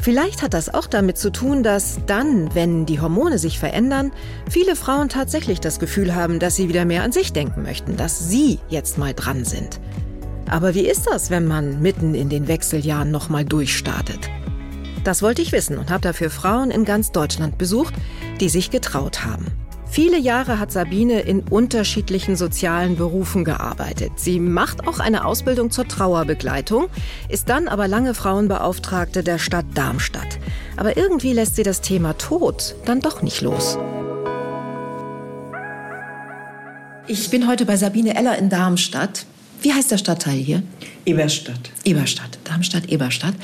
Vielleicht hat das auch damit zu tun, dass dann, wenn die Hormone sich verändern, viele Frauen tatsächlich das Gefühl haben, dass sie wieder mehr an sich denken möchten, dass sie jetzt mal dran sind. Aber wie ist das, wenn man mitten in den Wechseljahren nochmal durchstartet? Das wollte ich wissen und habe dafür Frauen in ganz Deutschland besucht, die sich getraut haben. Viele Jahre hat Sabine in unterschiedlichen sozialen Berufen gearbeitet. Sie macht auch eine Ausbildung zur Trauerbegleitung, ist dann aber lange Frauenbeauftragte der Stadt Darmstadt. Aber irgendwie lässt sie das Thema Tod dann doch nicht los. Ich bin heute bei Sabine Eller in Darmstadt. Wie heißt der Stadtteil hier? Eberstadt. Eberstadt, Darmstadt, Eberstadt.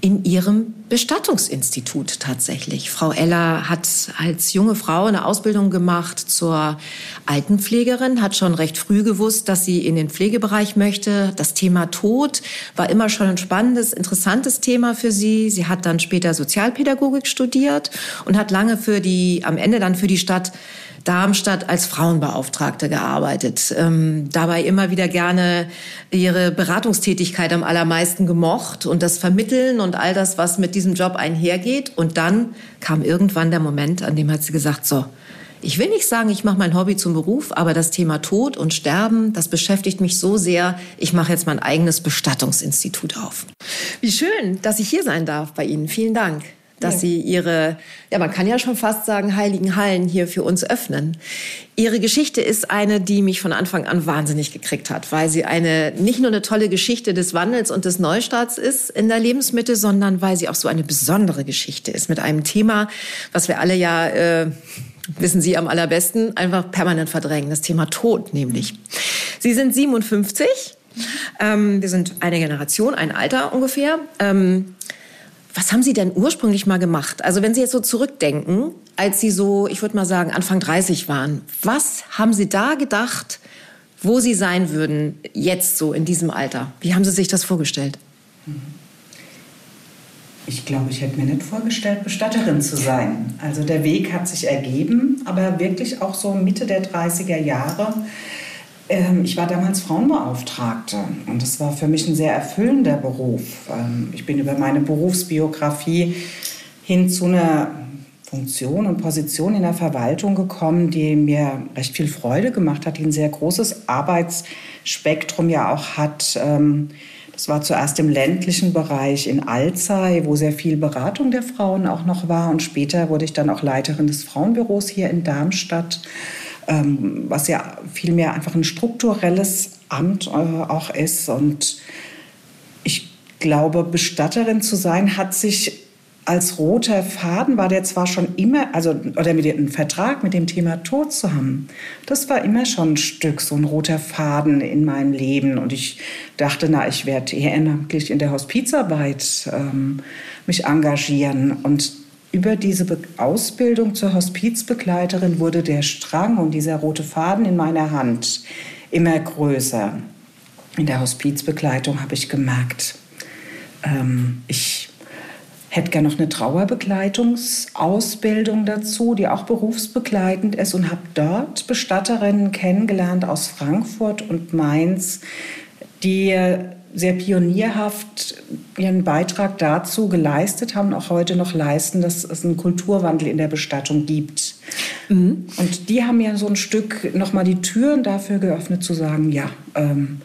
In ihrem Bestattungsinstitut tatsächlich. Frau Eller hat als junge Frau eine Ausbildung gemacht zur Altenpflegerin, hat schon recht früh gewusst, dass sie in den Pflegebereich möchte. Das Thema Tod war immer schon ein spannendes, interessantes Thema für sie. Sie hat dann später Sozialpädagogik studiert und hat lange für die, am Ende dann für die Stadt Darmstadt als Frauenbeauftragte gearbeitet. Ähm, dabei immer wieder gerne ihre Beratungstätigkeit am allermeisten gemocht und das Vermitteln und all das, was mit diesem Job einhergeht. Und dann kam irgendwann der Moment, an dem hat sie gesagt, so, ich will nicht sagen, ich mache mein Hobby zum Beruf, aber das Thema Tod und Sterben, das beschäftigt mich so sehr. Ich mache jetzt mein eigenes Bestattungsinstitut auf. Wie schön, dass ich hier sein darf bei Ihnen. Vielen Dank dass ja. sie ihre, ja, man kann ja schon fast sagen, heiligen Hallen hier für uns öffnen. Ihre Geschichte ist eine, die mich von Anfang an wahnsinnig gekriegt hat, weil sie eine, nicht nur eine tolle Geschichte des Wandels und des Neustarts ist in der Lebensmitte, sondern weil sie auch so eine besondere Geschichte ist mit einem Thema, was wir alle ja, äh, wissen Sie am allerbesten, einfach permanent verdrängen, das Thema Tod nämlich. Sie sind 57. Ähm, wir sind eine Generation, ein Alter ungefähr. Ähm, was haben Sie denn ursprünglich mal gemacht? Also wenn Sie jetzt so zurückdenken, als Sie so, ich würde mal sagen, Anfang 30 waren, was haben Sie da gedacht, wo Sie sein würden jetzt so in diesem Alter? Wie haben Sie sich das vorgestellt? Ich glaube, ich hätte mir nicht vorgestellt, Bestatterin zu sein. Also der Weg hat sich ergeben, aber wirklich auch so Mitte der 30er Jahre ich war damals Frauenbeauftragte und das war für mich ein sehr erfüllender Beruf. Ähm, ich bin über meine Berufsbiografie hin zu einer Funktion und Position in der Verwaltung gekommen, die mir recht viel Freude gemacht hat, die ein sehr großes Arbeitsspektrum ja auch hat. Ähm, das war zuerst im ländlichen Bereich in Alzey, wo sehr viel Beratung der Frauen auch noch war. Und später wurde ich dann auch Leiterin des Frauenbüros hier in Darmstadt ähm, was ja vielmehr einfach ein strukturelles Amt äh, auch ist. Und ich glaube, Bestatterin zu sein hat sich als roter Faden war der zwar schon immer, also oder mit dem Vertrag mit dem Thema Tod zu haben, das war immer schon ein Stück, so ein roter Faden in meinem Leben. Und ich dachte, na, ich werde ehrenamtlich in der Hospizarbeit ähm, mich engagieren. Und über diese Ausbildung zur Hospizbegleiterin wurde der Strang und dieser rote Faden in meiner Hand immer größer. In der Hospizbegleitung habe ich gemerkt, ähm, ich hätte gerne noch eine Trauerbegleitungsausbildung dazu, die auch berufsbegleitend ist und habe dort Bestatterinnen kennengelernt aus Frankfurt und Mainz, die sehr pionierhaft ihren Beitrag dazu geleistet haben, auch heute noch leisten, dass es einen Kulturwandel in der Bestattung gibt. Mhm. Und die haben ja so ein Stück nochmal die Türen dafür geöffnet, zu sagen, ja, ähm,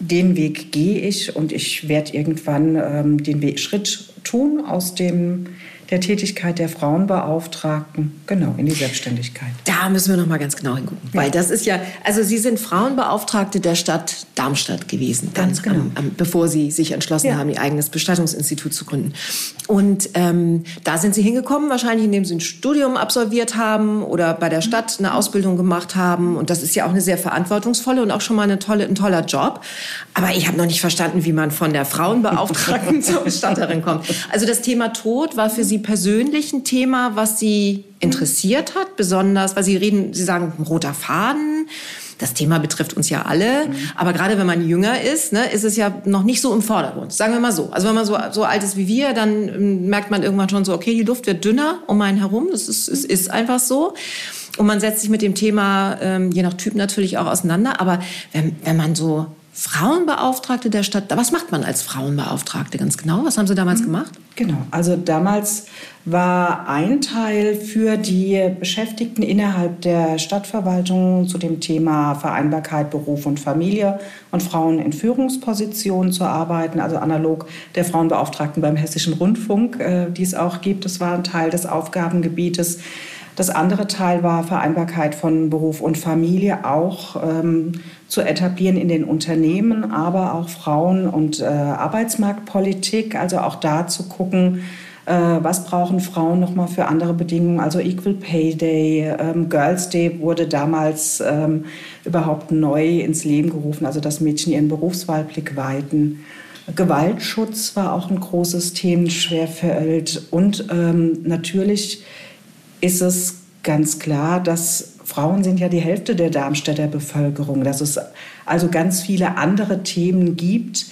den Weg gehe ich und ich werde irgendwann ähm, den Schritt tun aus dem der Tätigkeit der Frauenbeauftragten, genau, in die Selbstständigkeit. Da müssen wir noch mal ganz genau hingucken, ja. weil das ist ja, also Sie sind Frauenbeauftragte der Stadt Darmstadt gewesen, ganz genau, am, am, bevor Sie sich entschlossen ja. haben, Ihr eigenes Bestattungsinstitut zu gründen. Und ähm, da sind Sie hingekommen, wahrscheinlich indem Sie ein Studium absolviert haben oder bei der Stadt eine Ausbildung gemacht haben. Und das ist ja auch eine sehr verantwortungsvolle und auch schon mal eine tolle, ein toller Job. Aber ich habe noch nicht verstanden, wie man von der Frauenbeauftragten zur Bestatterin kommt. Also das Thema Tod war für Sie Sie persönlich ein Thema, was Sie interessiert hat, besonders, weil Sie reden, Sie sagen, roter Faden. Das Thema betrifft uns ja alle. Mhm. Aber gerade wenn man jünger ist, ne, ist es ja noch nicht so im Vordergrund. Sagen wir mal so. Also wenn man so, so alt ist wie wir, dann ähm, merkt man irgendwann schon so, okay, die Luft wird dünner um einen herum. Das ist, es ist einfach so. Und man setzt sich mit dem Thema, ähm, je nach Typ natürlich auch auseinander. Aber wenn, wenn man so Frauenbeauftragte der Stadt. Was macht man als Frauenbeauftragte ganz genau? Was haben Sie damals mhm. gemacht? Genau, also damals war ein Teil für die Beschäftigten innerhalb der Stadtverwaltung zu dem Thema Vereinbarkeit Beruf und Familie und Frauen in Führungspositionen zu arbeiten, also analog der Frauenbeauftragten beim Hessischen Rundfunk, äh, die es auch gibt. Das war ein Teil des Aufgabengebietes. Das andere Teil war Vereinbarkeit von Beruf und Familie auch ähm, zu etablieren in den Unternehmen, aber auch Frauen- und äh, Arbeitsmarktpolitik, also auch da zu gucken, äh, was brauchen Frauen noch mal für andere Bedingungen, also Equal Pay Day, ähm, Girls Day wurde damals ähm, überhaupt neu ins Leben gerufen, also dass Mädchen ihren Berufswahlblick weiten. Gewaltschutz war auch ein großes Themenschwerfeld. Und ähm, natürlich ist es ganz klar, dass Frauen sind ja die Hälfte der Darmstädter Bevölkerung, dass es also ganz viele andere Themen gibt,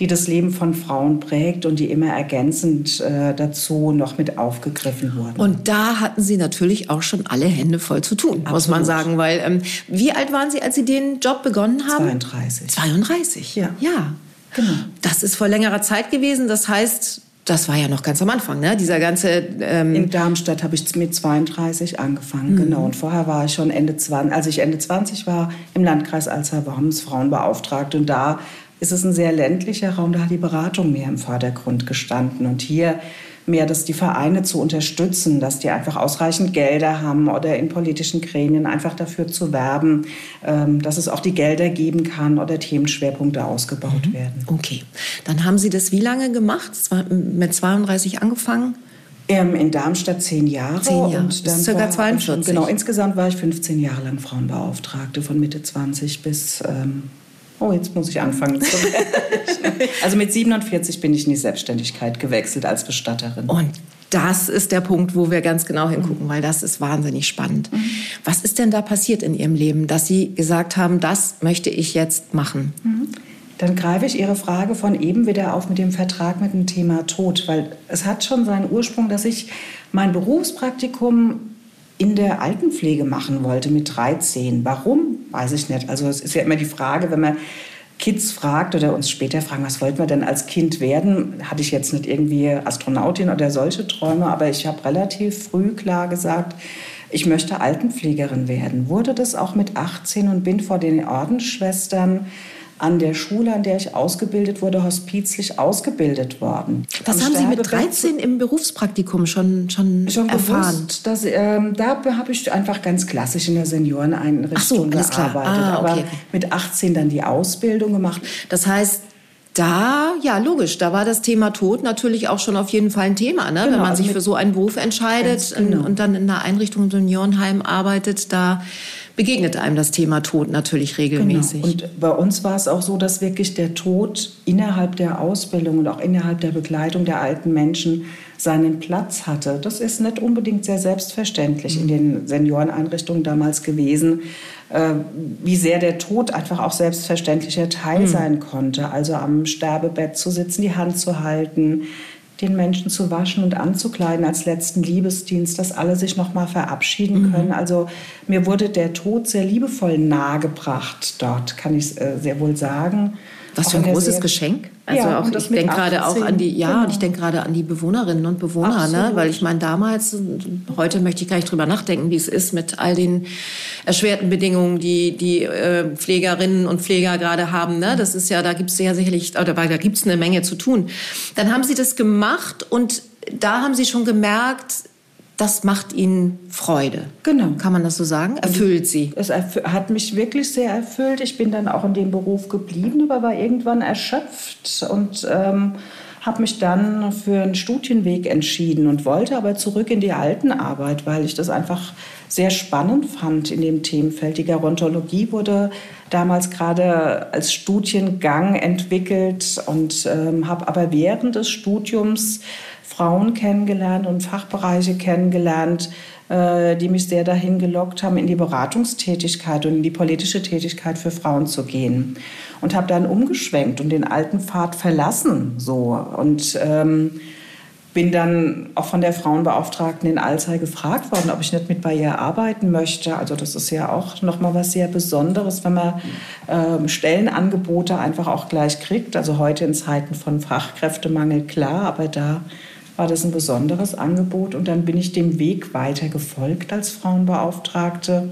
die das Leben von Frauen prägt und die immer ergänzend äh, dazu noch mit aufgegriffen wurden. Und da hatten Sie natürlich auch schon alle Hände voll zu tun, Absolut. muss man sagen. Weil ähm, wie alt waren Sie, als Sie den Job begonnen haben? 32. 32, ja. Ja, genau. Das ist vor längerer Zeit gewesen. Das heißt, das war ja noch ganz am Anfang, ne? Dieser ganze. Ähm In Darmstadt habe ich mit 32 angefangen, mhm. genau. Und vorher war ich schon Ende 20, als ich Ende 20 war, im Landkreis Alzey-Worms Frauenbeauftragte. Und da ist es ein sehr ländlicher Raum, da hat die Beratung mehr im Vordergrund gestanden. Und hier mehr, dass die Vereine zu unterstützen, dass die einfach ausreichend Gelder haben oder in politischen Gremien einfach dafür zu werben, ähm, dass es auch die Gelder geben kann oder Themenschwerpunkte ausgebaut mhm. werden. Okay, dann haben Sie das wie lange gemacht? Mit 32 angefangen? Ähm, in Darmstadt zehn Jahre. Zehn Jahre, und dann circa 42. genau, insgesamt war ich 15 Jahre lang Frauenbeauftragte, von Mitte 20 bis ähm, oh, jetzt muss ich anfangen Also mit 47 bin ich in die Selbstständigkeit gewechselt als Bestatterin. Und das ist der Punkt, wo wir ganz genau hingucken, weil das ist wahnsinnig spannend. Mhm. Was ist denn da passiert in Ihrem Leben, dass Sie gesagt haben, das möchte ich jetzt machen? Mhm. Dann greife ich Ihre Frage von eben wieder auf mit dem Vertrag mit dem Thema Tod, weil es hat schon seinen Ursprung, dass ich mein Berufspraktikum in der Altenpflege machen wollte mit 13. Warum? Weiß ich nicht. Also es ist ja immer die Frage, wenn man Kids fragt oder uns später fragen, was wollten wir denn als Kind werden, hatte ich jetzt nicht irgendwie Astronautin oder solche Träume, aber ich habe relativ früh klar gesagt, ich möchte Altenpflegerin werden. Wurde das auch mit 18 und bin vor den Ordensschwestern an der Schule, an der ich ausgebildet wurde, hospizlich ausgebildet worden. Das haben Sie mit 13 im Berufspraktikum schon, schon, schon erfahren? Gewusst, dass, ähm, da habe ich einfach ganz klassisch in der Senioreneinrichtung so, gearbeitet. Ah, okay. Aber mit 18 dann die Ausbildung gemacht. Das heißt, da, ja, logisch, da war das Thema Tod natürlich auch schon auf jeden Fall ein Thema. Ne? Genau, Wenn man sich für so einen Beruf entscheidet genau. und dann in einer Einrichtung im Seniorenheim arbeitet, da begegnet einem das Thema Tod natürlich regelmäßig. Genau. Und bei uns war es auch so, dass wirklich der Tod innerhalb der Ausbildung und auch innerhalb der Begleitung der alten Menschen seinen Platz hatte. Das ist nicht unbedingt sehr selbstverständlich in den Senioreneinrichtungen damals gewesen, äh, wie sehr der Tod einfach auch selbstverständlicher Teil mhm. sein konnte. Also am Sterbebett zu sitzen, die Hand zu halten, den Menschen zu waschen und anzukleiden als letzten Liebesdienst, dass alle sich noch mal verabschieden mhm. können. Also mir wurde der Tod sehr liebevoll nahegebracht dort, kann ich äh, sehr wohl sagen. Was für ein großes Geschenk. Also ja, auch, ich denke gerade auch an die, ja, genau. und ich denke gerade an die Bewohnerinnen und Bewohner, ne? weil ich meine, damals, heute möchte ich gar nicht drüber nachdenken, wie es ist mit all den erschwerten Bedingungen, die die äh, Pflegerinnen und Pfleger gerade haben. Ne? Das ist ja, da gibt es ja sicherlich, oder da gibt es eine Menge zu tun. Dann haben sie das gemacht und da haben sie schon gemerkt, das macht Ihnen Freude. Genau. Kann man das so sagen? Erfüllt Sie? Es hat mich wirklich sehr erfüllt. Ich bin dann auch in dem Beruf geblieben, aber war irgendwann erschöpft und ähm, habe mich dann für einen Studienweg entschieden und wollte aber zurück in die Altenarbeit, weil ich das einfach sehr spannend fand in dem Themenfeld. Die Gerontologie wurde damals gerade als Studiengang entwickelt und ähm, habe aber während des Studiums Frauen kennengelernt und Fachbereiche kennengelernt, äh, die mich sehr dahin gelockt haben, in die Beratungstätigkeit und in die politische Tätigkeit für Frauen zu gehen. Und habe dann umgeschwenkt und den alten Pfad verlassen. So. Und ähm, bin dann auch von der Frauenbeauftragten in Alzey gefragt worden, ob ich nicht mit bei ihr arbeiten möchte. Also das ist ja auch nochmal was sehr Besonderes, wenn man ähm, Stellenangebote einfach auch gleich kriegt. Also heute in Zeiten von Fachkräftemangel klar, aber da war das ein besonderes Angebot. Und dann bin ich dem Weg weiter gefolgt als Frauenbeauftragte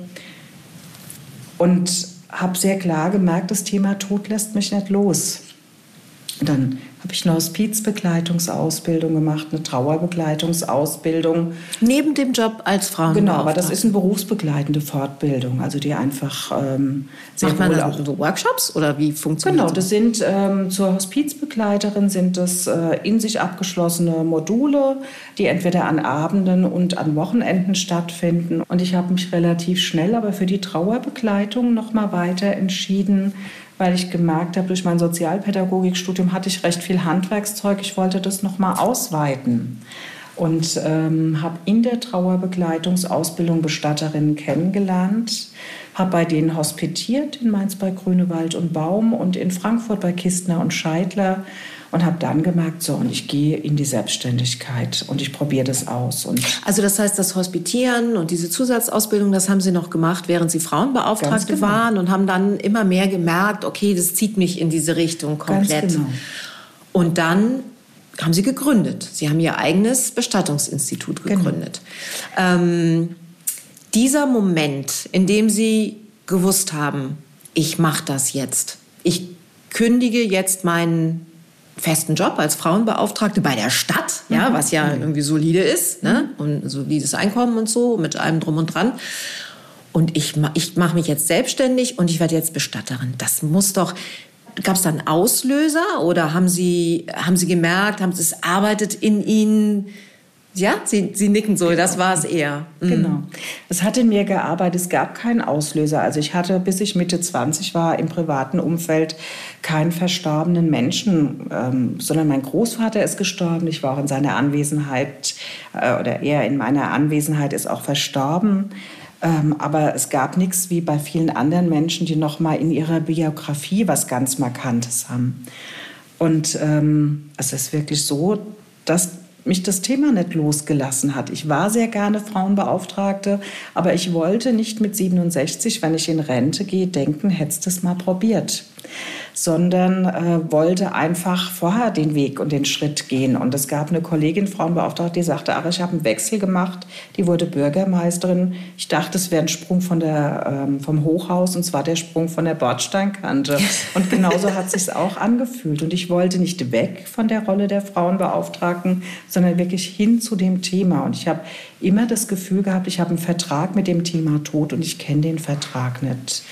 und habe sehr klar gemerkt, das Thema Tod lässt mich nicht los. Und dann habe ich eine Hospizbegleitungsausbildung gemacht, eine Trauerbegleitungsausbildung. Neben dem Job als Frau. Genau, aber das ist eine berufsbegleitende Fortbildung, also die einfach ähm, sehr Macht man wohl auch so Workshops oder wie funktioniert Genau, das sind ähm, zur Hospizbegleiterin sind das äh, in sich abgeschlossene Module, die entweder an Abenden und an Wochenenden stattfinden. Und ich habe mich relativ schnell aber für die Trauerbegleitung noch mal weiter entschieden, weil ich gemerkt habe, durch mein Sozialpädagogikstudium hatte ich recht viel Handwerkszeug. Ich wollte das noch mal ausweiten und ähm, habe in der Trauerbegleitungsausbildung Bestatterinnen kennengelernt, habe bei denen hospitiert in Mainz bei Grünewald und Baum und in Frankfurt bei Kistner und Scheidler und habe dann gemerkt, so, und ich gehe in die Selbstständigkeit und ich probiere das aus. Und also das heißt, das Hospitieren und diese Zusatzausbildung, das haben Sie noch gemacht, während Sie Frauenbeauftragte genau. waren und haben dann immer mehr gemerkt, okay, das zieht mich in diese Richtung komplett. Ganz genau. Und dann haben Sie gegründet. Sie haben Ihr eigenes Bestattungsinstitut genau. gegründet. Genau. Ähm, dieser Moment, in dem Sie gewusst haben, ich mache das jetzt, ich kündige jetzt meinen festen Job als Frauenbeauftragte bei der Stadt, ja, mhm. was ja irgendwie solide ist, ne? Mhm. und solides Einkommen und so, mit allem drum und dran. Und ich, ich mache mich jetzt selbstständig und ich werde jetzt Bestatterin. Das muss doch, gab es da einen Auslöser oder haben Sie, haben Sie gemerkt, haben Sie, es arbeitet in Ihnen ja, Sie, Sie nicken so, das war es eher. Mhm. Genau. Es hat in mir gearbeitet, es gab keinen Auslöser. Also ich hatte, bis ich Mitte 20 war, im privaten Umfeld keinen verstorbenen Menschen, ähm, sondern mein Großvater ist gestorben. Ich war auch in seiner Anwesenheit, äh, oder er in meiner Anwesenheit ist auch verstorben. Ähm, aber es gab nichts wie bei vielen anderen Menschen, die noch mal in ihrer Biografie was ganz Markantes haben. Und ähm, es ist wirklich so, dass mich das Thema nicht losgelassen hat. Ich war sehr gerne Frauenbeauftragte, aber ich wollte nicht mit 67, wenn ich in Rente gehe, denken, hättest du es mal probiert sondern äh, wollte einfach vorher den Weg und den Schritt gehen. Und es gab eine Kollegin, Frauenbeauftragte, die sagte, ach, ich habe einen Wechsel gemacht, die wurde Bürgermeisterin. Ich dachte, es wäre ein Sprung von der, ähm, vom Hochhaus und zwar der Sprung von der Bordsteinkante. Und genauso hat es sich auch angefühlt. Und ich wollte nicht weg von der Rolle der Frauenbeauftragten, sondern wirklich hin zu dem Thema. Und ich habe immer das Gefühl gehabt, ich habe einen Vertrag mit dem Thema Tod und ich kenne den Vertrag nicht.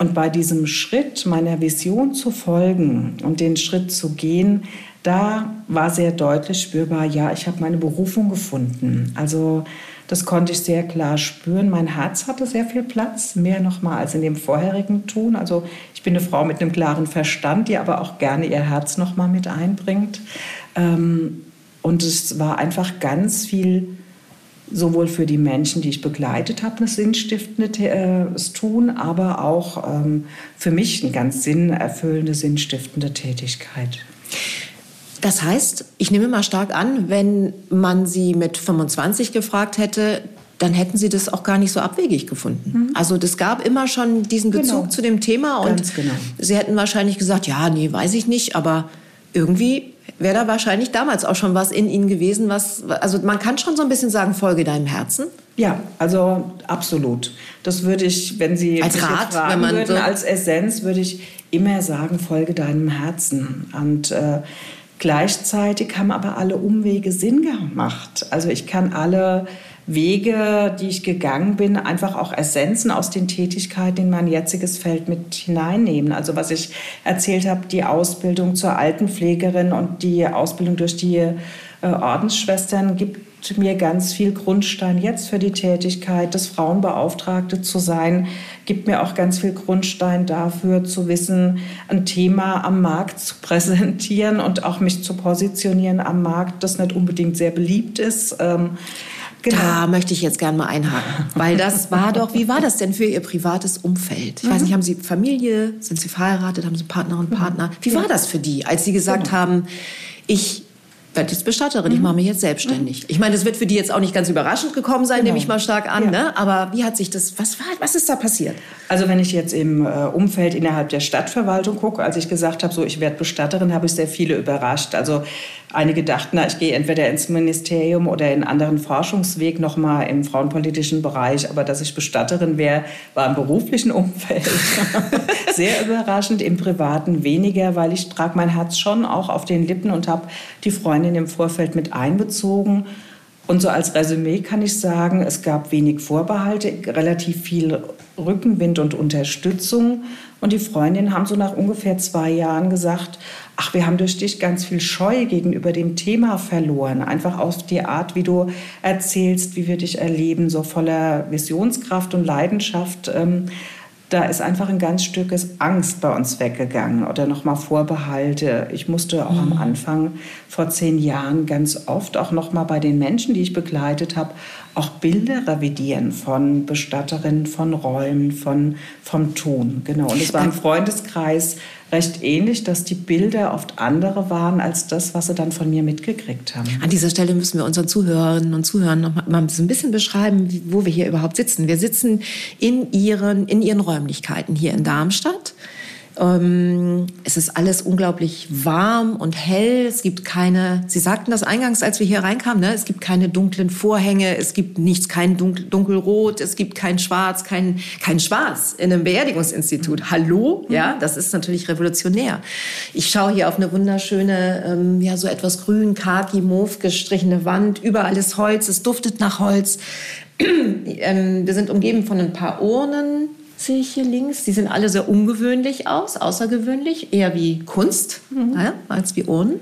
Und bei diesem Schritt, meiner Vision zu folgen und den Schritt zu gehen, da war sehr deutlich spürbar, ja, ich habe meine Berufung gefunden. Also das konnte ich sehr klar spüren. Mein Herz hatte sehr viel Platz, mehr noch mal als in dem vorherigen Tun. Also ich bin eine Frau mit einem klaren Verstand, die aber auch gerne ihr Herz noch mal mit einbringt. Ähm, und es war einfach ganz viel sowohl für die Menschen, die ich begleitet habe, eine sinnstiftende äh, tun, aber auch ähm, für mich eine ganz sinnerfüllende, sinnstiftende Tätigkeit. Das heißt, ich nehme mal stark an, wenn man Sie mit 25 gefragt hätte, dann hätten Sie das auch gar nicht so abwegig gefunden. Mhm. Also das gab immer schon diesen Bezug genau. zu dem Thema und genau. Sie hätten wahrscheinlich gesagt, ja, nee, weiß ich nicht, aber irgendwie wäre da wahrscheinlich damals auch schon was in Ihnen gewesen, was, also man kann schon so ein bisschen sagen, folge deinem Herzen. Ja, also absolut. Das würde ich, wenn Sie als Rat, wenn man würden, so als Essenz würde ich immer sagen, folge deinem Herzen. Und äh, gleichzeitig haben aber alle Umwege Sinn gemacht. Also ich kann alle Wege, die ich gegangen bin, einfach auch Essenzen aus den Tätigkeiten in mein jetziges Feld mit hineinnehmen. Also was ich erzählt habe, die Ausbildung zur Altenpflegerin und die Ausbildung durch die äh, Ordensschwestern gibt mir ganz viel Grundstein jetzt für die Tätigkeit des Frauenbeauftragte zu sein, gibt mir auch ganz viel Grundstein dafür zu wissen, ein Thema am Markt zu präsentieren und auch mich zu positionieren am Markt, das nicht unbedingt sehr beliebt ist. Genau. Da möchte ich jetzt gerne mal einhaken, weil das war doch, wie war das denn für Ihr privates Umfeld? Ich mhm. weiß nicht, haben Sie Familie, sind Sie verheiratet, haben Sie Partner und Partner? Wie war das für die, als Sie gesagt genau. haben, ich werde jetzt Bestatterin, mhm. ich mache mich jetzt selbstständig. Mhm. Ich meine, das wird für die jetzt auch nicht ganz überraschend gekommen sein, genau. nehme ich mal stark an. Ja. Ne? Aber wie hat sich das, was, war, was ist da passiert? Also wenn ich jetzt im äh, Umfeld innerhalb der Stadtverwaltung gucke, als ich gesagt habe, so ich werde Bestatterin, habe ich sehr viele überrascht. Also einige dachten, na, ich gehe entweder ins Ministerium oder in anderen Forschungsweg nochmal im frauenpolitischen Bereich. Aber dass ich Bestatterin wäre, war im beruflichen Umfeld sehr überraschend, im privaten weniger, weil ich trage mein Herz schon auch auf den Lippen und habe die Freundin im Vorfeld mit einbezogen. Und so als Resümee kann ich sagen, es gab wenig Vorbehalte, relativ viel Rückenwind und Unterstützung. Und die Freundinnen haben so nach ungefähr zwei Jahren gesagt, ach, wir haben durch dich ganz viel Scheu gegenüber dem Thema verloren. Einfach auf die Art, wie du erzählst, wie wir dich erleben, so voller Visionskraft und Leidenschaft. Ähm, da ist einfach ein ganz Stückes Angst bei uns weggegangen oder nochmal Vorbehalte. Ich musste auch mhm. am Anfang vor zehn Jahren ganz oft auch nochmal bei den Menschen, die ich begleitet habe, auch Bilder revidieren von Bestatterinnen, von Räumen, von, vom Ton. Genau. Und es war im Freundeskreis recht ähnlich, dass die Bilder oft andere waren als das, was sie dann von mir mitgekriegt haben. An dieser Stelle müssen wir unseren Zuhörerinnen und Zuhörern noch mal ein bisschen beschreiben, wo wir hier überhaupt sitzen. Wir sitzen in ihren, in ihren Räumlichkeiten hier in Darmstadt. Ähm, es ist alles unglaublich warm und hell. Es gibt keine, Sie sagten das eingangs, als wir hier reinkamen, ne? es gibt keine dunklen Vorhänge, es gibt nichts, kein dunkel, dunkelrot, es gibt kein Schwarz, kein, kein Schwarz in einem Beerdigungsinstitut. Hallo? Mhm. Ja, das ist natürlich revolutionär. Ich schaue hier auf eine wunderschöne, ähm, ja, so etwas grün, khaki, mauve gestrichene Wand. Überall ist Holz, es duftet nach Holz. ähm, wir sind umgeben von ein paar Urnen, sehe ich hier links. Die sehen alle sehr ungewöhnlich aus, außergewöhnlich, eher wie Kunst mhm. ja, als wie Urnen.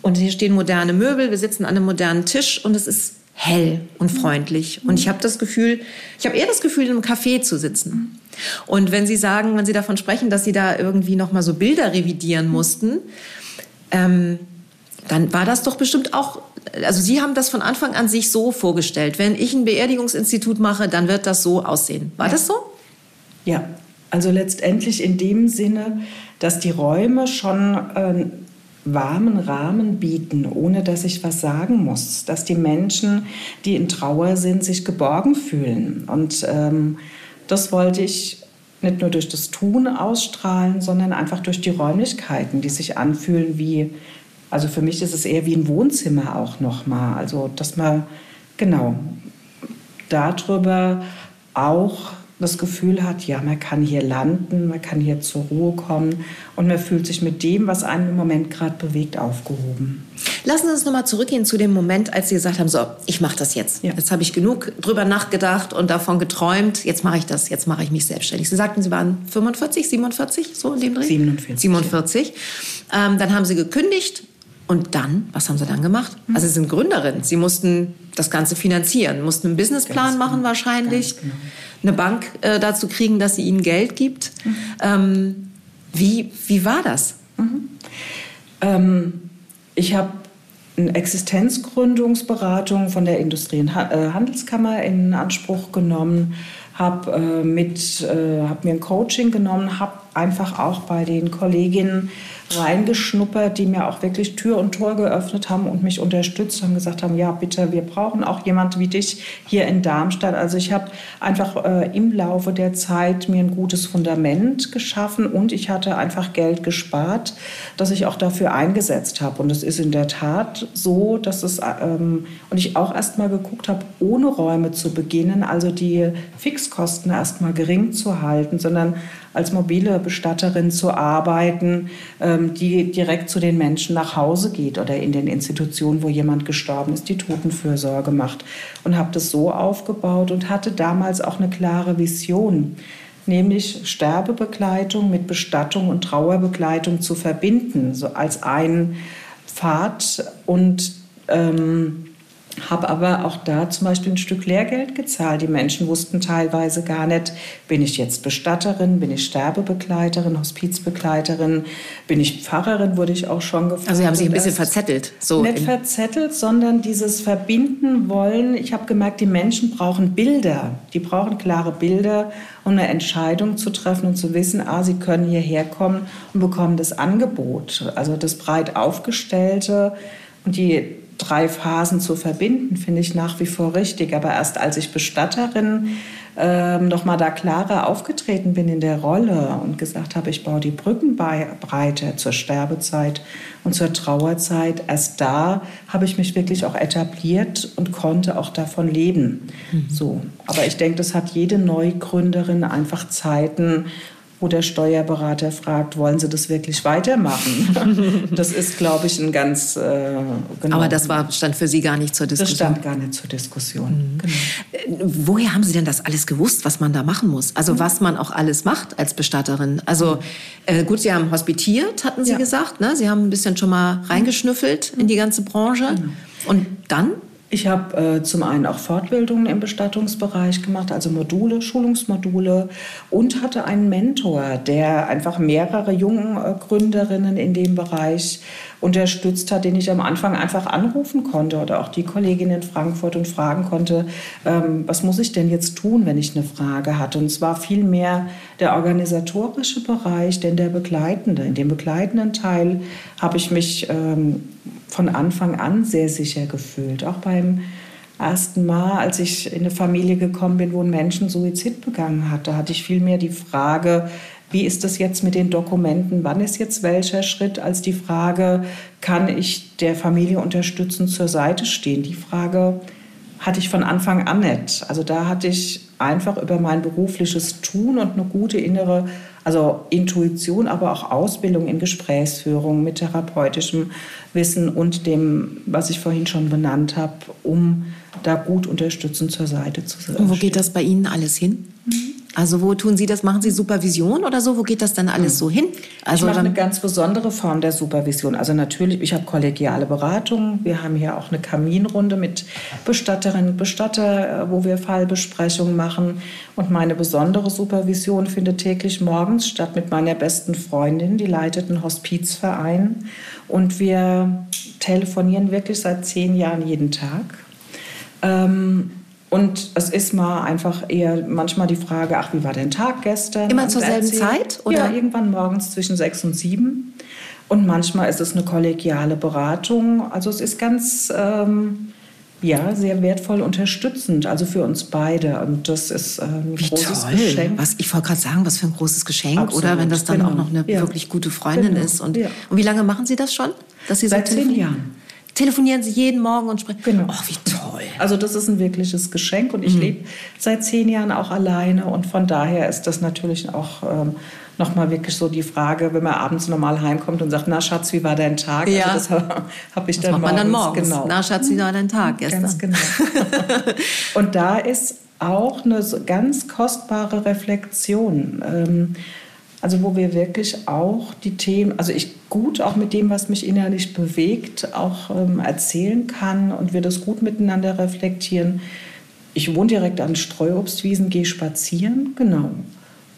Und hier stehen moderne Möbel, wir sitzen an einem modernen Tisch und es ist hell und mhm. freundlich. Und ich habe das Gefühl, ich habe eher das Gefühl, in einem Café zu sitzen. Und wenn Sie sagen, wenn Sie davon sprechen, dass Sie da irgendwie noch mal so Bilder revidieren mussten, ähm, dann war das doch bestimmt auch, also Sie haben das von Anfang an sich so vorgestellt. Wenn ich ein Beerdigungsinstitut mache, dann wird das so aussehen. War ja. das so? Ja, also letztendlich in dem Sinne, dass die Räume schon einen warmen Rahmen bieten, ohne dass ich was sagen muss, dass die Menschen, die in Trauer sind, sich geborgen fühlen. Und ähm, das wollte ich nicht nur durch das Tun ausstrahlen, sondern einfach durch die Räumlichkeiten, die sich anfühlen wie, also für mich ist es eher wie ein Wohnzimmer auch nochmal. Also dass man genau darüber auch das Gefühl hat, ja, man kann hier landen, man kann hier zur Ruhe kommen und man fühlt sich mit dem, was einen im Moment gerade bewegt, aufgehoben. Lassen Sie uns nochmal zurückgehen zu dem Moment, als Sie gesagt haben, so, ich mache das jetzt. Ja. Jetzt habe ich genug drüber nachgedacht und davon geträumt, jetzt mache ich das, jetzt mache ich mich selbstständig. Sie sagten, Sie waren 45, 47, so in dem Dreh? 47. 47. Ja. Ähm, dann haben Sie gekündigt, und dann, was haben Sie dann gemacht? Mhm. Also Sie sind Gründerin. Sie mussten das Ganze finanzieren, mussten einen Businessplan Ganz machen genau. wahrscheinlich. Genau eine Bank äh, dazu kriegen, dass sie ihnen Geld gibt. Mhm. Ähm, wie, wie war das? Mhm. Ähm, ich habe eine Existenzgründungsberatung von der Industrie- und äh, Handelskammer in Anspruch genommen, habe äh, äh, hab mir ein Coaching genommen, habe einfach auch bei den Kolleginnen reingeschnuppert, die mir auch wirklich Tür und Tor geöffnet haben und mich unterstützt haben, gesagt haben, ja bitte, wir brauchen auch jemand wie dich hier in Darmstadt. Also ich habe einfach äh, im Laufe der Zeit mir ein gutes Fundament geschaffen und ich hatte einfach Geld gespart, das ich auch dafür eingesetzt habe. Und es ist in der Tat so, dass es, ähm, und ich auch erst mal geguckt habe, ohne Räume zu beginnen, also die Fixkosten erst mal gering zu halten, sondern als mobile Bestatterin zu arbeiten, ähm, die direkt zu den Menschen nach Hause geht oder in den Institutionen, wo jemand gestorben ist, die Totenfürsorge macht. Und habe das so aufgebaut und hatte damals auch eine klare Vision nämlich Sterbebegleitung mit Bestattung und Trauerbegleitung zu verbinden, so als einen Pfad und ähm, habe aber auch da zum Beispiel ein Stück Lehrgeld gezahlt. Die Menschen wussten teilweise gar nicht, bin ich jetzt Bestatterin, bin ich Sterbebegleiterin, Hospizbegleiterin, bin ich Pfarrerin, wurde ich auch schon gefragt. Also Sie haben sich ein bisschen verzettelt. So nicht verzettelt, sondern dieses Verbinden wollen. Ich habe gemerkt, die Menschen brauchen Bilder. Die brauchen klare Bilder, um eine Entscheidung zu treffen und zu wissen, ah, sie können hierher kommen und bekommen das Angebot. Also das breit aufgestellte und die drei Phasen zu verbinden, finde ich nach wie vor richtig. Aber erst als ich Bestatterin ähm, noch mal da klarer aufgetreten bin in der Rolle und gesagt habe, ich baue die Brückenbreite zur Sterbezeit und zur Trauerzeit, erst da habe ich mich wirklich auch etabliert und konnte auch davon leben. Mhm. So, aber ich denke, das hat jede Neugründerin einfach Zeiten, wo der Steuerberater fragt, wollen Sie das wirklich weitermachen? das ist, glaube ich, ein ganz... Äh, genau. Aber das war, stand für Sie gar nicht zur Diskussion? Das stand gar nicht zur Diskussion, mhm. genau. Äh, woher haben Sie denn das alles gewusst, was man da machen muss? Also mhm. was man auch alles macht als Bestatterin? Also äh, gut, Sie haben hospitiert, hatten Sie ja. gesagt. Ne? Sie haben ein bisschen schon mal reingeschnüffelt in die ganze Branche. Genau. Und dann? Ich habe äh, zum einen auch Fortbildungen im Bestattungsbereich gemacht, also Module, Schulungsmodule und hatte einen Mentor, der einfach mehrere jungen äh, Gründerinnen in dem Bereich unterstützt hat, den ich am Anfang einfach anrufen konnte oder auch die Kollegin in Frankfurt und fragen konnte, ähm, was muss ich denn jetzt tun, wenn ich eine Frage hatte. Und es war viel mehr der organisatorische Bereich, denn der begleitende. In dem begleitenden Teil habe ich mich ähm, von Anfang an sehr sicher gefühlt. Auch beim ersten Mal, als ich in eine Familie gekommen bin, wo ein Menschen Suizid begangen hat, da hatte ich vielmehr die Frage, wie ist das jetzt mit den Dokumenten? Wann ist jetzt welcher Schritt? Als die Frage, kann ich der Familie unterstützend zur Seite stehen? Die Frage hatte ich von Anfang an nicht. Also da hatte ich einfach über mein berufliches Tun und eine gute innere also Intuition, aber auch Ausbildung in Gesprächsführung mit therapeutischem Wissen und dem, was ich vorhin schon benannt habe, um da gut unterstützend zur Seite zu sein. Und wo geht das bei Ihnen alles hin? Mhm. Also wo tun Sie das? Machen Sie Supervision oder so? Wo geht das dann alles hm. so hin? Also ich mache eine ganz besondere Form der Supervision. Also natürlich, ich habe kollegiale Beratung. Wir haben hier auch eine Kaminrunde mit Bestatterinnen und Bestatter, äh, wo wir Fallbesprechungen machen. Und meine besondere Supervision findet täglich morgens statt mit meiner besten Freundin, die leitet einen Hospizverein. Und wir telefonieren wirklich seit zehn Jahren jeden Tag. Ähm, und es ist mal einfach eher manchmal die Frage, ach, wie war dein Tag gestern? Immer zur selben Zeit? Oder? Ja, irgendwann morgens zwischen sechs und sieben. Und manchmal ist es eine kollegiale Beratung. Also es ist ganz, ähm, ja, sehr wertvoll unterstützend, also für uns beide. Und das ist ähm, ein Wie großes toll. Geschenk. Was, ich wollte gerade sagen, was für ein großes Geschenk, Absolut, oder? Wenn das dann genau. auch noch eine ja. wirklich gute Freundin genau. ist. Und, ja. und wie lange machen Sie das schon? Dass Sie Seit so zehn Jahren telefonieren Sie jeden Morgen und sprechen. Genau. Oh, wie toll. Also das ist ein wirkliches Geschenk und ich mhm. lebe seit zehn Jahren auch alleine und von daher ist das natürlich auch ähm, nochmal wirklich so die Frage, wenn man abends normal heimkommt und sagt, na Schatz, wie war dein Tag? Ja. Also das habe ich das dann, morgens, dann morgens. Genau. Na Schatz, wie war dein Tag gestern? Ganz genau. und da ist auch eine ganz kostbare Reflexion. Ähm, also wo wir wirklich auch die Themen, also ich gut auch mit dem, was mich innerlich bewegt, auch ähm, erzählen kann und wir das gut miteinander reflektieren. Ich wohne direkt an Streuobstwiesen, gehe spazieren, genau.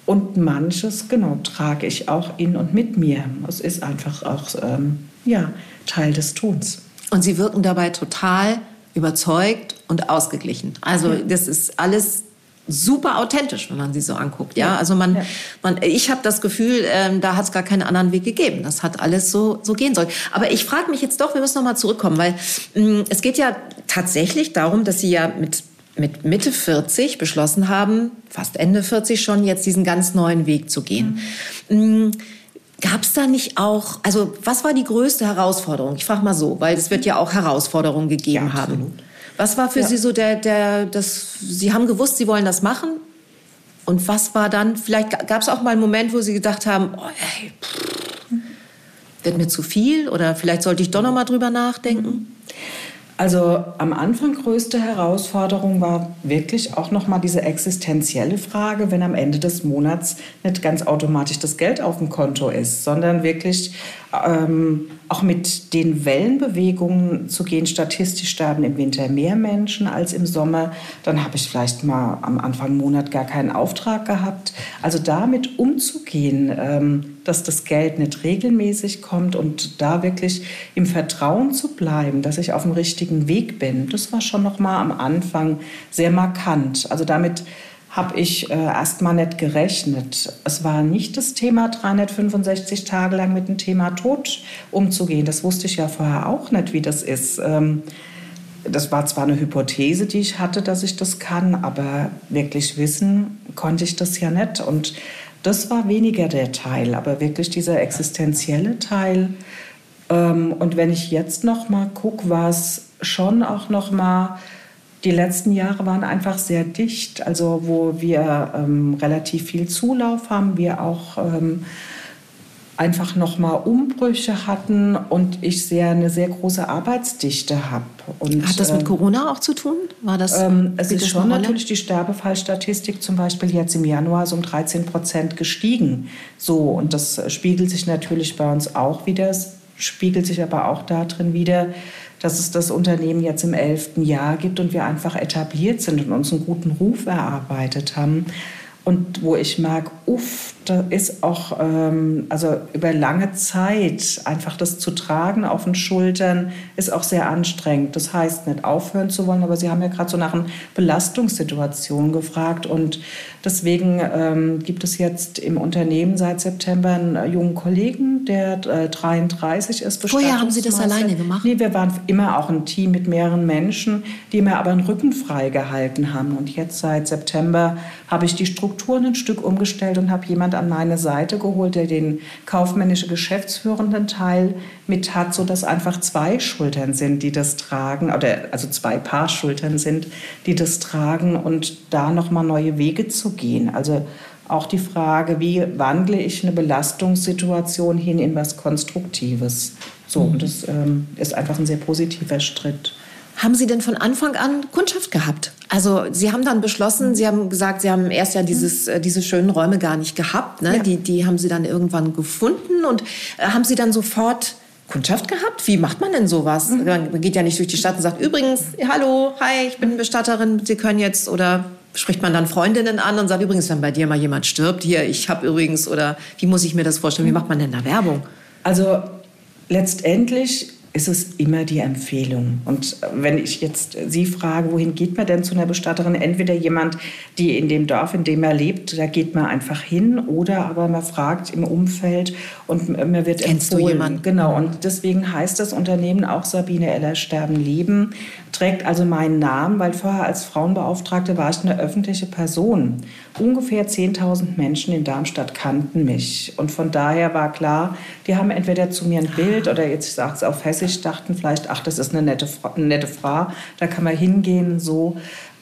Und manches, genau, trage ich auch in und mit mir. Es ist einfach auch ähm, ja, Teil des Tuns. Und Sie wirken dabei total überzeugt und ausgeglichen. Also das ist alles super authentisch, wenn man sie so anguckt. Ja, also man, ja. man ich habe das Gefühl, ähm, da hat es gar keinen anderen Weg gegeben. Das hat alles so so gehen sollen. Aber ich frage mich jetzt doch, wir müssen noch mal zurückkommen, weil mh, mm, es geht ja tatsächlich darum, dass Sie ja mit mit Mitte 40 beschlossen haben, fast Ende 40 schon, jetzt diesen ganz neuen Weg zu gehen. Mhm. Gab es da nicht auch, also was war die größte Herausforderung? Ich frage mal so, weil es wird ja auch Herausforderungen gegeben ja, haben. Was war für ja. Sie so der, der, das, Sie haben gewusst, Sie wollen das machen? Und was war dann, vielleicht gab es auch mal einen Moment, wo Sie gedacht haben, oh, ey, pff, wird mir zu viel oder vielleicht sollte ich doch noch mal drüber nachdenken? Also am Anfang größte Herausforderung war wirklich auch noch mal diese existenzielle Frage, wenn am Ende des Monats nicht ganz automatisch das Geld auf dem Konto ist, sondern wirklich ähm, auch mit den Wellenbewegungen zu gehen. Statistisch sterben im Winter mehr Menschen als im Sommer. Dann habe ich vielleicht mal am Anfang Monat gar keinen Auftrag gehabt. Also damit umzugehen, ähm, dass das Geld nicht regelmäßig kommt und da wirklich im Vertrauen zu bleiben, dass ich auf dem richtigen Weg bin, das war schon noch mal am Anfang sehr markant. Also damit habe ich äh, erst mal nicht gerechnet. Es war nicht das Thema, 365 Tage lang mit dem Thema Tod umzugehen. Das wusste ich ja vorher auch nicht, wie das ist. Ähm, das war zwar eine Hypothese, die ich hatte, dass ich das kann, aber wirklich wissen konnte ich das ja nicht. Und das war weniger der Teil, aber wirklich dieser existenzielle Teil. Ähm, und wenn ich jetzt noch mal gucke, war es schon auch noch mal die letzten Jahre waren einfach sehr dicht, also wo wir ähm, relativ viel Zulauf haben, wir auch ähm, einfach nochmal Umbrüche hatten und ich sehr eine sehr große Arbeitsdichte habe. Hat das mit ähm, Corona auch zu tun? War das? Ähm, es ist schon natürlich die Sterbefallstatistik zum Beispiel jetzt im Januar so um 13 Prozent gestiegen. So und das spiegelt sich natürlich bei uns auch wieder. Es spiegelt sich aber auch darin wieder, dass es das Unternehmen jetzt im elften Jahr gibt und wir einfach etabliert sind und uns einen guten Ruf erarbeitet haben. Und wo ich merke, uff, da ist auch, ähm, also über lange Zeit einfach das zu tragen auf den Schultern, ist auch sehr anstrengend. Das heißt, nicht aufhören zu wollen, aber Sie haben ja gerade so nach einer Belastungssituation gefragt. Und deswegen ähm, gibt es jetzt im Unternehmen seit September einen jungen Kollegen, der äh, 33 ist. Vorher haben Sie das alleine gemacht? Nee, wir waren immer auch ein Team mit mehreren Menschen, die mir aber einen Rücken frei gehalten haben. Und jetzt seit September habe ich die Strukturen ein Stück umgestellt und habe jemand an meine Seite geholt, der den kaufmännische geschäftsführenden Teil mit hat, so dass einfach zwei Schultern sind, die das tragen, oder also zwei Paar Schultern sind, die das tragen und da noch mal neue Wege zu gehen. Also auch die Frage, wie wandle ich eine Belastungssituation hin in was Konstruktives. So, und das ähm, ist einfach ein sehr positiver Schritt. Haben Sie denn von Anfang an Kundschaft gehabt? Also Sie haben dann beschlossen, Sie haben gesagt, Sie haben erst ja dieses, äh, diese schönen Räume gar nicht gehabt. Ne? Ja. Die, die haben Sie dann irgendwann gefunden und äh, haben Sie dann sofort Kundschaft gehabt? Wie macht man denn sowas? Mhm. Man geht ja nicht durch die Stadt und sagt, übrigens, hallo, hi, ich bin Bestatterin, Sie können jetzt oder spricht man dann Freundinnen an und sagt übrigens, wenn bei dir mal jemand stirbt, hier, ich habe übrigens oder wie muss ich mir das vorstellen? Wie macht man denn da Werbung? Also letztendlich ist es immer die Empfehlung. Und wenn ich jetzt Sie frage, wohin geht man denn zu einer Bestatterin? Entweder jemand, die in dem Dorf, in dem er lebt, da geht man einfach hin, oder aber man fragt im Umfeld und man wird Kennst empfohlen. du jemanden? Genau. Und deswegen heißt das Unternehmen auch Sabine Eller Sterben Leben, trägt also meinen Namen, weil vorher als Frauenbeauftragte war ich eine öffentliche Person. Ungefähr 10.000 Menschen in Darmstadt kannten mich. Und von daher war klar, die haben entweder zu mir ein Bild oder jetzt, sage es auf Hessisch, dachten vielleicht, ach, das ist eine nette, eine nette Frau, da kann man hingehen, so.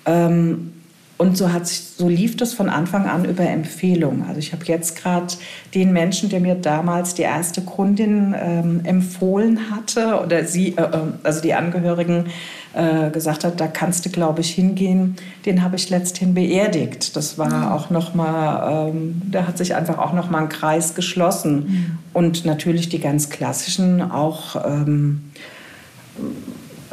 Ähm, und so, hat sich, so lief das von Anfang an über Empfehlung. Also ich habe jetzt gerade den Menschen, der mir damals die erste Kundin ähm, empfohlen hatte oder sie, äh, äh also die Angehörigen äh, gesagt hat, da kannst du, glaube ich, hingehen, den habe ich letzthin beerdigt. Das war mhm. auch noch mal, ähm, da hat sich einfach auch noch mal ein Kreis geschlossen. Mhm. Und natürlich die ganz klassischen auch ähm,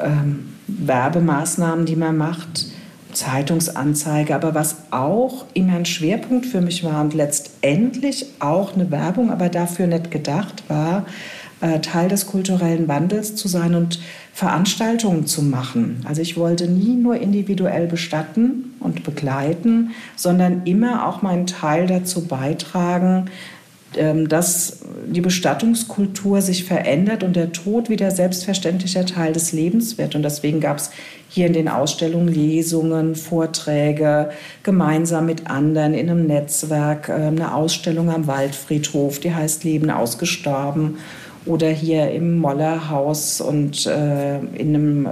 ähm, Werbemaßnahmen, die man macht Zeitungsanzeige, aber was auch immer ein Schwerpunkt für mich war und letztendlich auch eine Werbung, aber dafür nicht gedacht war, äh, Teil des kulturellen Wandels zu sein und Veranstaltungen zu machen. Also ich wollte nie nur individuell bestatten und begleiten, sondern immer auch meinen Teil dazu beitragen, dass die Bestattungskultur sich verändert und der Tod wieder selbstverständlicher Teil des Lebens wird. Und deswegen gab es hier in den Ausstellungen Lesungen, Vorträge, gemeinsam mit anderen in einem Netzwerk, äh, eine Ausstellung am Waldfriedhof, die heißt Leben ausgestorben oder hier im Mollerhaus und äh, in einem äh,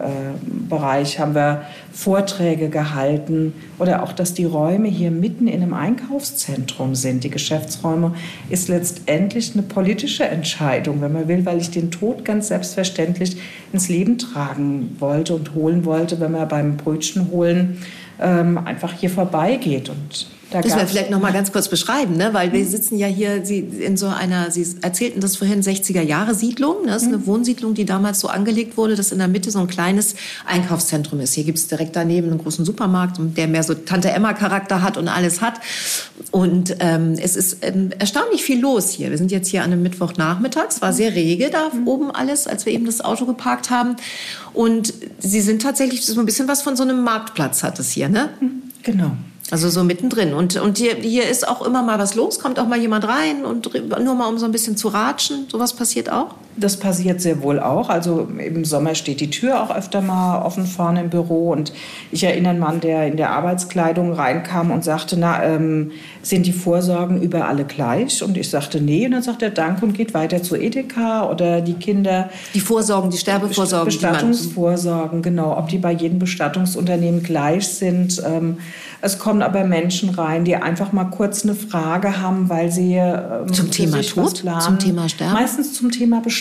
Bereich haben wir Vorträge gehalten oder auch, dass die Räume hier mitten in einem Einkaufszentrum sind. Die Geschäftsräume ist letztendlich eine politische Entscheidung, wenn man will, weil ich den Tod ganz selbstverständlich ins Leben tragen wollte und holen wollte, wenn man beim Brötchen holen ähm, einfach hier vorbeigeht und Da Müssen wir vielleicht noch mal ganz kurz beschreiben, ne? weil wir sitzen ja hier Sie, in so einer, Sie erzählten das vorhin, 60er-Jahre-Siedlung. Ne? Das ist eine mhm. Wohnsiedlung, die damals so angelegt wurde, dass in der Mitte so ein kleines Einkaufszentrum ist. Hier gibt es direkt daneben einen großen Supermarkt, der mehr so Tante-Emma-Charakter hat und alles hat. Und ähm, es ist ähm, erstaunlich viel los hier. Wir sind jetzt hier an einem Mittwochnachmittag. Es war sehr rege da mhm. oben alles, als wir eben das Auto geparkt haben. Und Sie sind tatsächlich so ein bisschen was von so einem Marktplatz hat es hier, ne? Mhm. Genau. Also so mittendrin. Und, und hier, hier ist auch immer mal was los, kommt auch mal jemand rein und nur mal um so ein bisschen zu ratschen. Sowas passiert auch? Das passiert sehr wohl auch. Also im Sommer steht die Tür auch öfter mal offen vorne im Büro. Und ich erinnere einen Mann, der in der Arbeitskleidung reinkam und sagte, na, ähm, sind die Vorsorgen über alle gleich? Und ich sagte, nee. Und dann sagt er, danke und geht weiter zur Edeka oder die Kinder. Die Vorsorgen, die Sterbevorsorgen. Bestattungsvorsorgen, genau. Ob die bei jedem Bestattungsunternehmen gleich sind. Ähm, es kommen aber Menschen rein, die einfach mal kurz eine Frage haben, weil sie ähm, zum Thema Tod, zum Thema Sterben, meistens zum Thema Bestattung,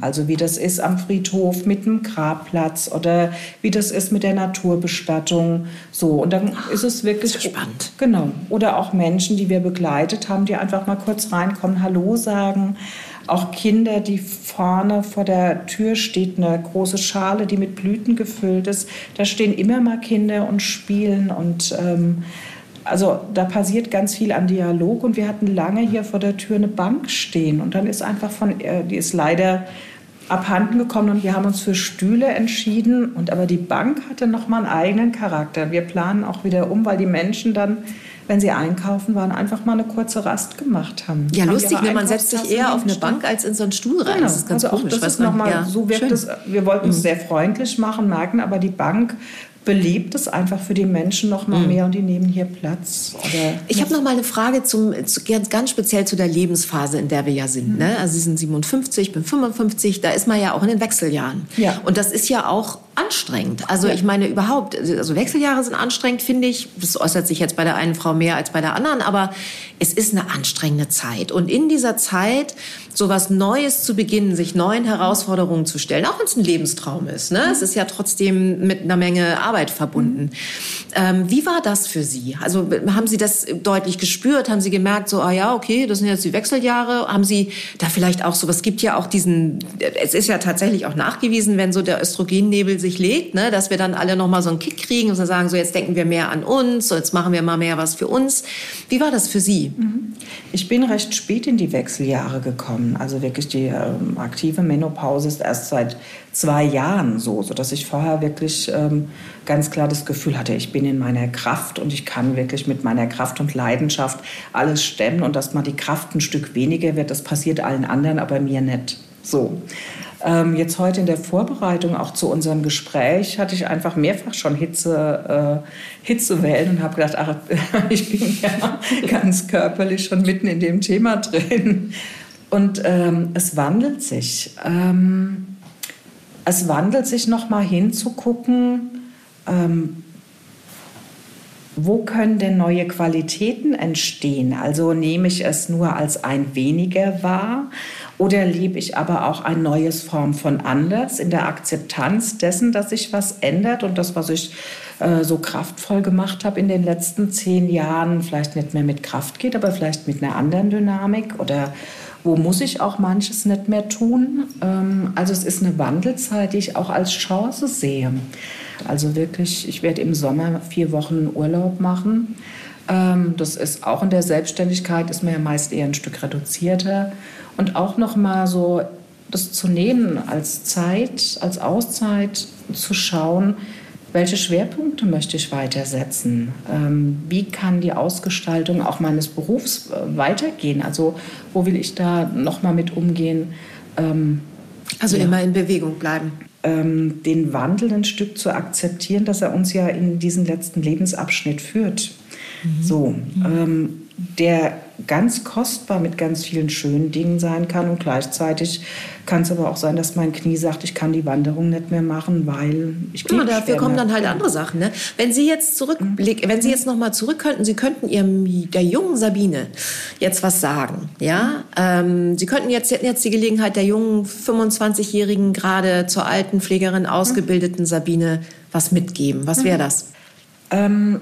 also wie das ist am Friedhof mit einem Grabplatz oder wie das ist mit der Naturbestattung, so und dann Ach, ist es wirklich ist spannend. Genau. Oder auch Menschen, die wir begleitet haben, die einfach mal kurz reinkommen, Hallo sagen auch Kinder, die vorne vor der Tür steht, eine große Schale, die mit Blüten gefüllt ist. Da stehen immer mal Kinder und spielen und ähm, also da passiert ganz viel an Dialog und wir hatten lange hier vor der Tür eine Bank stehen und dann ist einfach von, äh, die ist leider abhanden gekommen und wir haben uns für Stühle entschieden und aber die Bank hatte noch mal einen eigenen Charakter. Wir planen auch wieder um, weil die Menschen dann wenn sie einkaufen waren, einfach mal eine kurze Rast gemacht haben. Ja, haben lustig, ne? man setzt sich eher auf eine Bank als in so einen Stuhl rein. Genau. Das ist ganz also komisch. Das ist noch mal, ja. so wirkt es, wir wollten es mhm. sehr freundlich machen, merken aber die Bank belebt es einfach für die Menschen noch mal mhm. mehr und die nehmen hier Platz. Oder ich habe noch mal eine Frage zum, zu, ganz, ganz speziell zu der Lebensphase, in der wir ja sind. Mhm. Ne? Also Sie sind 57, ich bin 55, da ist man ja auch in den Wechseljahren. Ja. Und das ist ja auch anstrengend. Also ja. ich meine überhaupt, also Wechseljahre sind anstrengend, finde ich. Das äußert sich jetzt bei der einen Frau mehr als bei der anderen, aber es ist eine anstrengende Zeit. Und in dieser Zeit so was Neues zu beginnen, sich neuen Herausforderungen zu stellen, auch wenn es ein Lebenstraum ist. Ne? Es ist ja trotzdem mit einer Menge Arbeit verbunden. Ähm, wie war das für Sie? Also haben Sie das deutlich gespürt? Haben Sie gemerkt, so, ah ja, okay, das sind jetzt die Wechseljahre? Haben Sie da vielleicht auch so, es gibt ja auch diesen, es ist ja tatsächlich auch nachgewiesen, wenn so der Östrogennebel sich legt, ne, dass wir dann alle nochmal so einen Kick kriegen und sagen, so jetzt denken wir mehr an uns, so jetzt machen wir mal mehr was für uns. Wie war das für Sie? Mhm. Ich bin recht spät in die Wechseljahre gekommen. Also wirklich die ähm, aktive Menopause ist erst seit zwei Jahren so, sodass ich vorher wirklich ähm, ganz klar das Gefühl hatte, ich bin in meiner Kraft und ich kann wirklich mit meiner Kraft und Leidenschaft alles stemmen und dass mal die Kraft ein Stück weniger wird, das passiert allen anderen, aber mir nicht. So. Ähm, jetzt heute in der Vorbereitung auch zu unserem Gespräch hatte ich einfach mehrfach schon Hitze, äh, Hitzewellen und habe gedacht, ach, ich bin ja ganz körperlich schon mitten in dem Thema drin. Und ähm, es wandelt sich. Ähm, es wandelt sich nochmal hinzugucken, ähm, wo können denn neue Qualitäten entstehen? Also nehme ich es nur als ein weniger wahr oder lebe ich aber auch ein neues Form von anders in der Akzeptanz dessen, dass sich was ändert und das, was ich äh, so kraftvoll gemacht habe in den letzten zehn Jahren, vielleicht nicht mehr mit Kraft geht, aber vielleicht mit einer anderen Dynamik oder wo muss ich auch manches nicht mehr tun. Ähm, also es ist eine Wandelzeit, die ich auch als Chance sehe. Also wirklich, ich werde im Sommer vier Wochen Urlaub machen. Ähm, das ist auch in der Selbstständigkeit, ist man ja meist eher ein Stück reduzierter. Und auch noch mal so das zu nehmen als Zeit, als Auszeit, zu schauen, welche Schwerpunkte möchte ich weitersetzen? Ähm, wie kann die Ausgestaltung auch meines Berufs äh, weitergehen? Also wo will ich da noch mal mit umgehen? Ähm, also ja. immer in Bewegung bleiben. Ähm, den Wandel ein Stück zu akzeptieren, dass er uns ja in diesen letzten Lebensabschnitt führt. Mhm. So, mhm. der ganz kostbar mit ganz vielen schönen Dingen sein kann und gleichzeitig kann es aber auch sein, dass mein Knie sagt, ich kann die Wanderung nicht mehr machen, weil ich Genau, dafür kommen dann halt andere Sachen. Ne? Wenn Sie jetzt zurückblicken, wenn Sie jetzt noch mal zurück könnten, Sie könnten ihrem der jungen Sabine jetzt was sagen, ja? Ähm, Sie könnten jetzt hätten jetzt die Gelegenheit der jungen 25-jährigen gerade zur alten Pflegerin ausgebildeten Sabine was mitgeben. Was wäre das? Ähm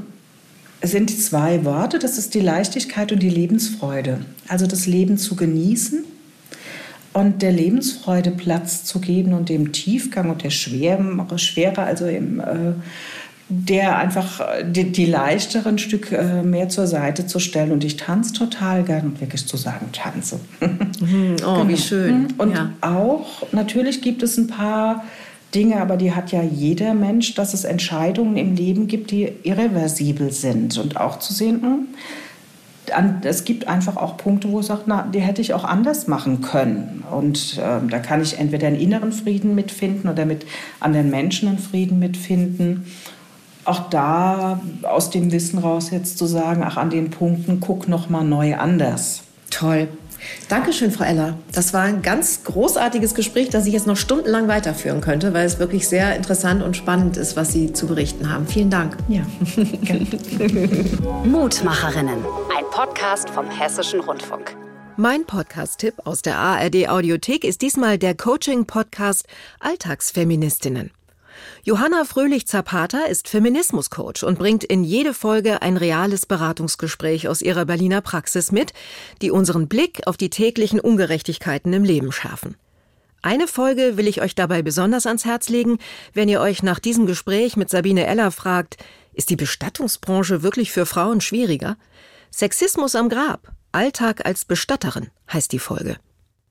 Es sind zwei Worte, das ist die Leichtigkeit und die Lebensfreude. Also das Leben zu genießen und der Lebensfreude Platz zu geben und dem Tiefgang und der Schwere, also im, äh, der einfach die, die leichteren Stück äh, mehr zur Seite zu stellen. Und ich tanze total gern und wirklich zu sagen, tanze. Mhm. Oh, genau. wie schön. Und ja. auch, natürlich gibt es ein paar Dinge, aber die hat ja jeder Mensch, dass es Entscheidungen im Leben gibt, die irreversibel sind. Und auch zu sehen, hm, es gibt einfach auch Punkte, wo ich sage, na, die hätte ich auch anders machen können. Und äh, da kann ich entweder einen inneren Frieden mitfinden oder mit anderen Menschen einen Frieden mitfinden. Auch da aus dem Wissen raus jetzt zu sagen, ach, an den Punkten guck noch mal neu anders. Toll. Dankeschön, Frau Eller. Das war ein ganz großartiges Gespräch, das ich jetzt noch stundenlang weiterführen könnte, weil es wirklich sehr interessant und spannend ist, was Sie zu berichten haben. Vielen Dank. Ja. Mutmacherinnen, ein Podcast vom Hessischen Rundfunk. Mein Podcast-Tipp aus der ARD Audiothek ist diesmal der Coaching-Podcast Alltagsfeministinnen. Johanna Fröhlich-Zapata ist Feminismuscoach und bringt in jede Folge ein reales Beratungsgespräch aus ihrer Berliner Praxis mit, die unseren Blick auf die täglichen Ungerechtigkeiten im Leben schärfen. Eine Folge will ich euch dabei besonders ans Herz legen, wenn ihr euch nach diesem Gespräch mit Sabine Eller fragt, ist die Bestattungsbranche wirklich für Frauen schwieriger? Sexismus am Grab, Alltag als Bestatterin heißt die Folge.